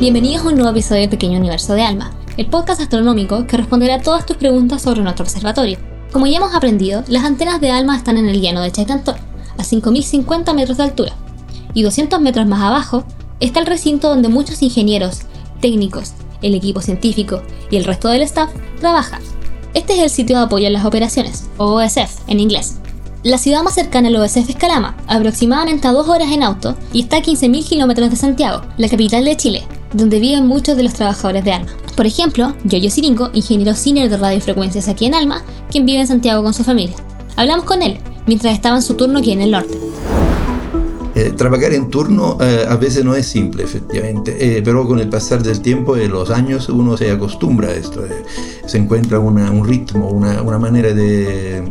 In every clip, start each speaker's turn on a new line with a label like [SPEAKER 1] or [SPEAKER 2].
[SPEAKER 1] Bienvenidos a un nuevo episodio de Pequeño Universo de Alma, el podcast astronómico que responderá a todas tus preguntas sobre nuestro observatorio. Como ya hemos aprendido, las antenas de Alma están en el llano de Chaitantón, a 5.050 metros de altura, y 200 metros más abajo está el recinto donde muchos ingenieros, técnicos, el equipo científico y el resto del staff trabajan. Este es el sitio de apoyo a las operaciones, o OSF en inglés. La ciudad más cercana al OSF es Calama, aproximadamente a dos horas en auto, y está a 15.000 kilómetros de Santiago, la capital de Chile, donde viven muchos de los trabajadores de Alma. Por ejemplo, Yoyo Siringo, ingeniero senior de radiofrecuencias aquí en Alma, quien vive en Santiago con su familia. Hablamos con él mientras estaba en su turno aquí en el norte.
[SPEAKER 2] Eh, trabajar en turno eh, a veces no es simple, efectivamente, eh, pero con el pasar del tiempo y los años uno se acostumbra a esto, se encuentra un ritmo, una, una manera de,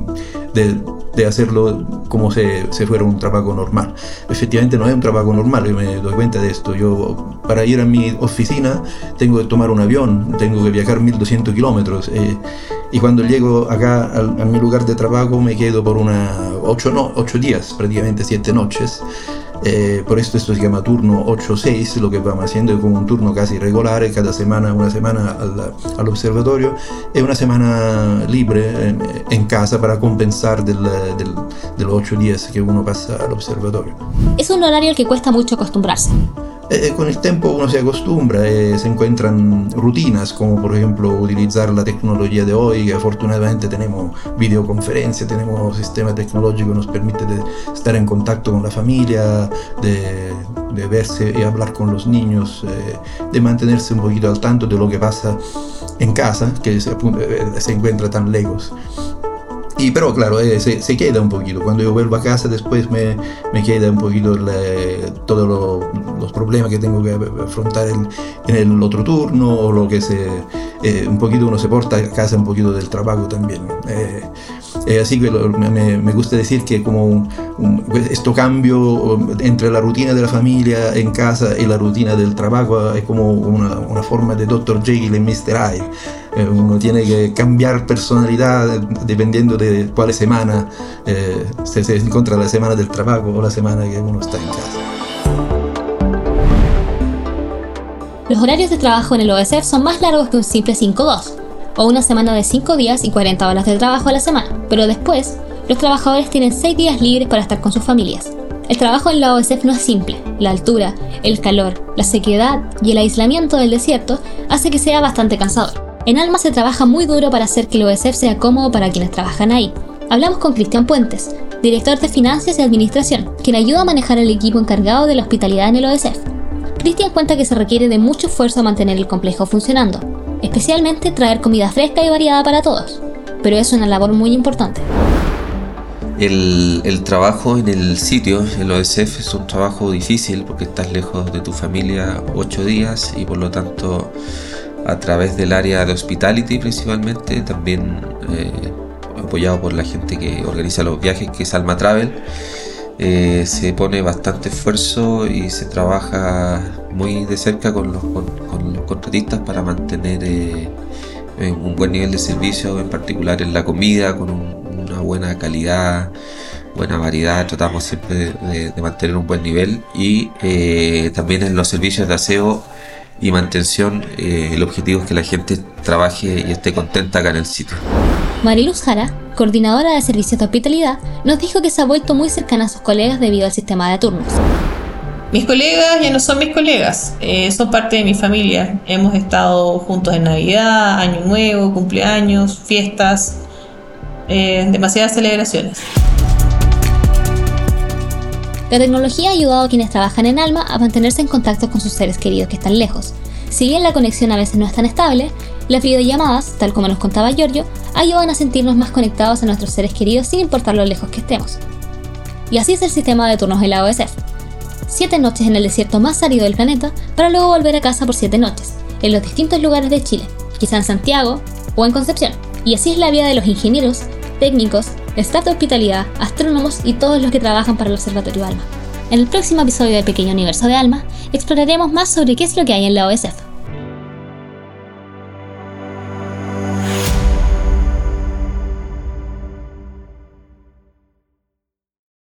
[SPEAKER 2] de de hacerlo como si se, fuera un trabajo normal. Efectivamente no es un trabajo normal, yo me doy cuenta de esto. Yo para ir a mi oficina tengo que tomar un avión, tengo que viajar 1200 kilómetros eh, y cuando llego acá a, a, mi lugar de trabajo me quedo por una 8 no, ocho días, prácticamente 7 noches. Eh, por esto esto se llama turno 8-6, lo que vamos haciendo es como un turno casi regular, cada semana, una semana al, al observatorio y una semana libre en, en casa para compensar del, del, de los 8 días que uno pasa al observatorio.
[SPEAKER 1] Es un horario al que cuesta mucho acostumbrarse.
[SPEAKER 2] Eh, con el tiempo uno se acostumbra, eh, se encuentran rutinas como por ejemplo utilizar la tecnología de hoy, que afortunadamente tenemos videoconferencia, tenemos sistema tecnológico que nos permite de estar en contacto con la familia, de, de verse y hablar con los niños, eh, de mantenerse un poquito al tanto de lo que pasa en casa, que se, eh, se encuentra tan lejos. Y pero claro, eh, se, queda un poquito. Cuando yo vuelvo a casa después me, me queda un poquito todos lo, los problemas que tengo que afrontar en, en, el otro turno o lo que se... Eh, un poquito uno se porta a casa un poquito del trabajo también. Eh, eh, así que lo, me, me, gusta decir que como un, un, esto cambio entre la rutina de la familia en casa y la rutina del trabajo es como una, una forma de Dr. Jekyll y Mr. Hyde. Eh, uno tiene que cambiar personalidad dependiendo de cuál semana eh, se, se encuentra la semana del trabajo o la semana que uno está en casa.
[SPEAKER 1] Los horarios de trabajo en el OSF son más largos que un simple 5-2 o una semana de 5 días y 40 horas de trabajo a la semana, pero después, los trabajadores tienen 6 días libres para estar con sus familias. El trabajo en la OSF no es simple, la altura, el calor, la sequedad y el aislamiento del desierto hace que sea bastante cansador. En Alma se trabaja muy duro para hacer que el OSF sea cómodo para quienes trabajan ahí. Hablamos con Cristian Puentes, director de Finanzas y Administración, quien ayuda a manejar el equipo encargado de la hospitalidad en el OSF. Cristian cuenta que se requiere de mucho esfuerzo mantener el complejo funcionando, especialmente traer comida fresca y variada para todos, pero es una labor muy importante.
[SPEAKER 3] El, trabajo en el sitio, el OSF, es un trabajo difícil porque estás lejos de tu familia ocho días y por lo tanto a través del área de hospitality principalmente, también eh, apoyado por la gente que organiza los viajes, que es Alma Travel. Eh, se pone bastante esfuerzo y se trabaja muy de cerca con los contratistas para mantener eh, un buen nivel de servicio, en particular en la comida, con un, una buena calidad, buena variedad, tratamos siempre de, de mantener un buen nivel y eh, también en los servicios de aseo y mantención, eh, el objetivo es que la gente trabaje y esté contenta acá en el sitio.
[SPEAKER 1] Mariluz Jara, coordinadora de servicios de hospitalidad, nos dijo que se ha vuelto muy cercana a sus colegas debido al sistema de turnos.
[SPEAKER 4] Mis colegas ya no son mis colegas, eh, son parte de mi familia. Hemos estado juntos en Navidad, Año Nuevo, cumpleaños, fiestas, eh, demasiadas celebraciones.
[SPEAKER 1] La tecnología ha ayudado a quienes trabajan en Alma a mantenerse en contacto con sus seres queridos que están lejos. Si bien la conexión a veces no es tan estable, las videollamadas, tal como nos contaba Giorgio, ayudan a sentirnos más conectados a nuestros seres queridos sin importar lo lejos que estemos. Y así es el sistema de turnos de la OSF. Siete noches en el desierto más árido del planeta para luego volver a casa por siete noches, en los distintos lugares de Chile, quizá en Santiago o en Concepción. Y así es la vida de los ingenieros, técnicos, staff de hospitalidad, astrónomos y todos los que trabajan para el Observatorio Alma. En el próximo episodio de Pequeño Universo de Alma, exploraremos más sobre qué es lo que hay en la OSF.